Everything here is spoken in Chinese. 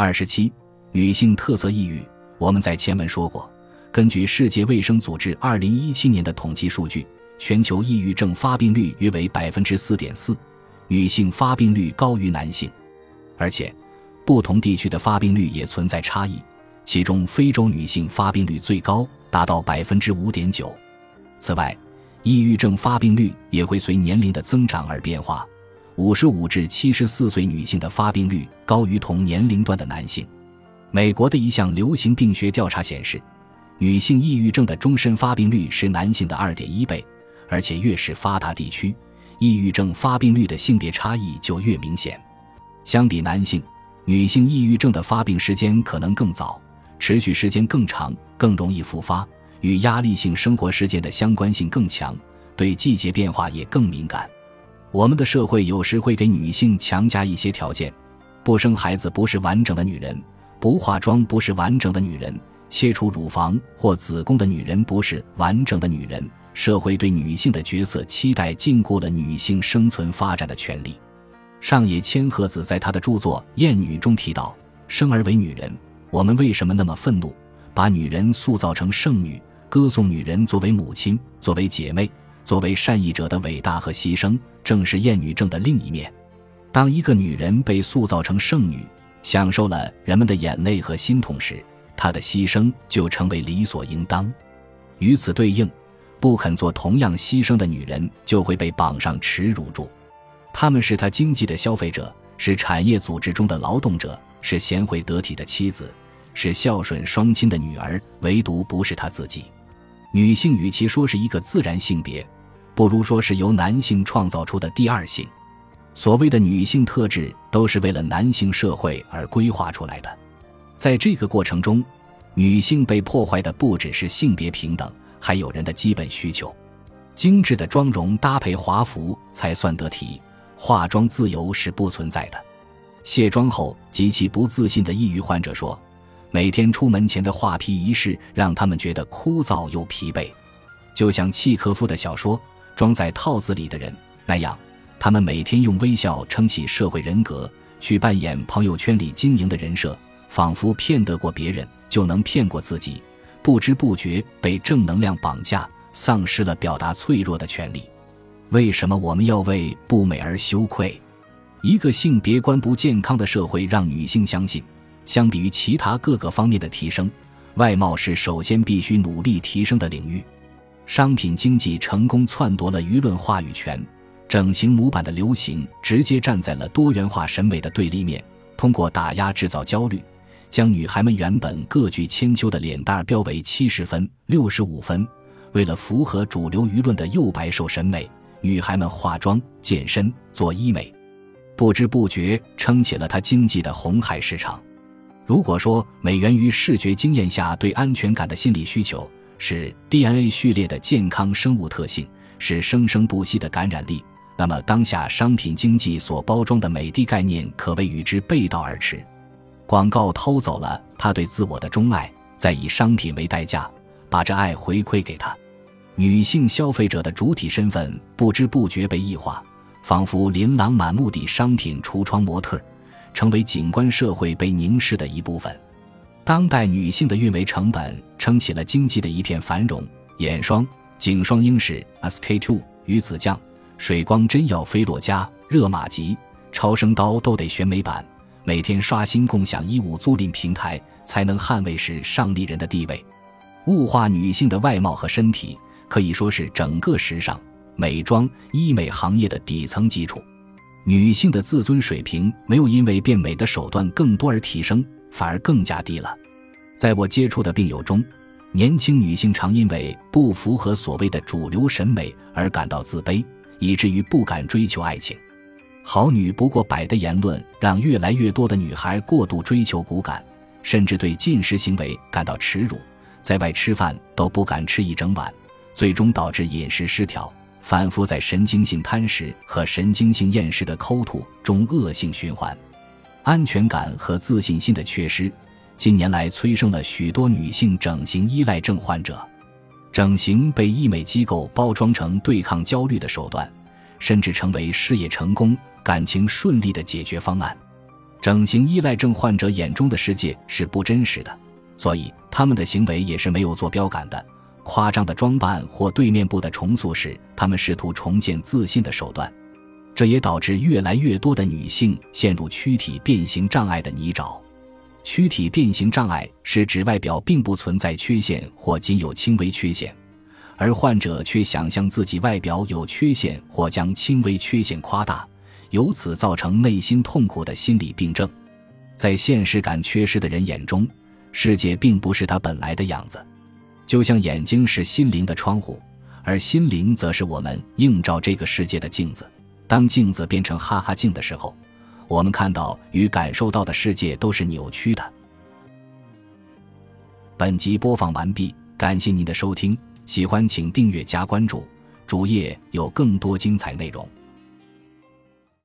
二十七，女性特色抑郁。我们在前文说过，根据世界卫生组织二零一七年的统计数据，全球抑郁症发病率约为百分之四点四，女性发病率高于男性，而且不同地区的发病率也存在差异。其中，非洲女性发病率最高，达到百分之五点九。此外，抑郁症发病率也会随年龄的增长而变化。五十五至七十四岁女性的发病率高于同年龄段的男性。美国的一项流行病学调查显示，女性抑郁症的终身发病率是男性的二点一倍，而且越是发达地区，抑郁症发病率的性别差异就越明显。相比男性，女性抑郁症的发病时间可能更早，持续时间更长，更容易复发，与压力性生活事件的相关性更强，对季节变化也更敏感。我们的社会有时会给女性强加一些条件：不生孩子不是完整的女人，不化妆不是完整的女人，切除乳房或子宫的女人不是完整的女人。社会对女性的角色期待禁锢了女性生存发展的权利。上野千鹤子在他的著作《厌女》中提到：“生而为女人，我们为什么那么愤怒？把女人塑造成圣女，歌颂女人作为母亲，作为姐妹。”作为善意者的伟大和牺牲，正是厌女症的另一面。当一个女人被塑造成圣女，享受了人们的眼泪和心痛时，她的牺牲就成为理所应当。与此对应，不肯做同样牺牲的女人就会被绑上耻辱柱。她们是她经济的消费者，是产业组织中的劳动者，是贤惠得体的妻子，是孝顺双亲的女儿，唯独不是她自己。女性与其说是一个自然性别。不如说是由男性创造出的第二性。所谓的女性特质，都是为了男性社会而规划出来的。在这个过程中，女性被破坏的不只是性别平等，还有人的基本需求。精致的妆容搭配华服才算得体，化妆自由是不存在的。卸妆后极其不自信的抑郁患者说：“每天出门前的画皮仪式让他们觉得枯燥又疲惫。”就像契诃夫的小说。装在套子里的人那样，他们每天用微笑撑起社会人格，去扮演朋友圈里经营的人设，仿佛骗得过别人就能骗过自己，不知不觉被正能量绑架，丧失了表达脆弱的权利。为什么我们要为不美而羞愧？一个性别观不健康的社会，让女性相信，相比于其他各个方面的提升，外貌是首先必须努力提升的领域。商品经济成功篡夺了舆论话语权，整形模板的流行直接站在了多元化审美的对立面，通过打压制造焦虑，将女孩们原本各具千秋的脸蛋标为七十分、六十五分。为了符合主流舆论的幼白瘦审美，女孩们化妆、健身、做医美，不知不觉撑起了她经济的红海市场。如果说美源于视觉经验下对安全感的心理需求，是 DNA 序列的健康生物特性，是生生不息的感染力。那么，当下商品经济所包装的美的概念，可谓与之背道而驰。广告偷走了他对自我的钟爱，再以商品为代价，把这爱回馈给他。女性消费者的主体身份不知不觉被异化，仿佛琳琅满目的商品橱窗模特，成为景观社会被凝视的一部分。当代女性的运维成本撑起了经济的一片繁荣，眼霜、颈霜英式、SK-two、鱼子酱、水光针药、菲洛嘉、热玛吉、超声刀都得选美版，每天刷新共享衣物租赁平台，才能捍卫是上丽人的地位。物化女性的外貌和身体，可以说是整个时尚、美妆、医美行业的底层基础。女性的自尊水平没有因为变美的手段更多而提升。反而更加低了。在我接触的病友中，年轻女性常因为不符合所谓的主流审美而感到自卑，以至于不敢追求爱情。好女不过百的言论让越来越多的女孩过度追求骨感，甚至对进食行为感到耻辱，在外吃饭都不敢吃一整碗，最终导致饮食失调，反复在神经性贪食和神经性厌食的抠吐中恶性循环。安全感和自信心的缺失，近年来催生了许多女性整形依赖症患者。整形被医美机构包装成对抗焦虑的手段，甚至成为事业成功、感情顺利的解决方案。整形依赖症患者眼中的世界是不真实的，所以他们的行为也是没有坐标感的。夸张的装扮或对面部的重塑是他们试图重建自信的手段，这也导致越来越多的女性陷入躯体变形障碍的泥沼。躯体变形障碍是指外表并不存在缺陷或仅有轻微缺陷，而患者却想象自己外表有缺陷或将轻微缺陷夸大，由此造成内心痛苦的心理病症。在现实感缺失的人眼中，世界并不是他本来的样子。就像眼睛是心灵的窗户，而心灵则是我们映照这个世界的镜子。当镜子变成哈哈镜的时候，我们看到与感受到的世界都是扭曲的。本集播放完毕，感谢您的收听，喜欢请订阅加关注，主页有更多精彩内容。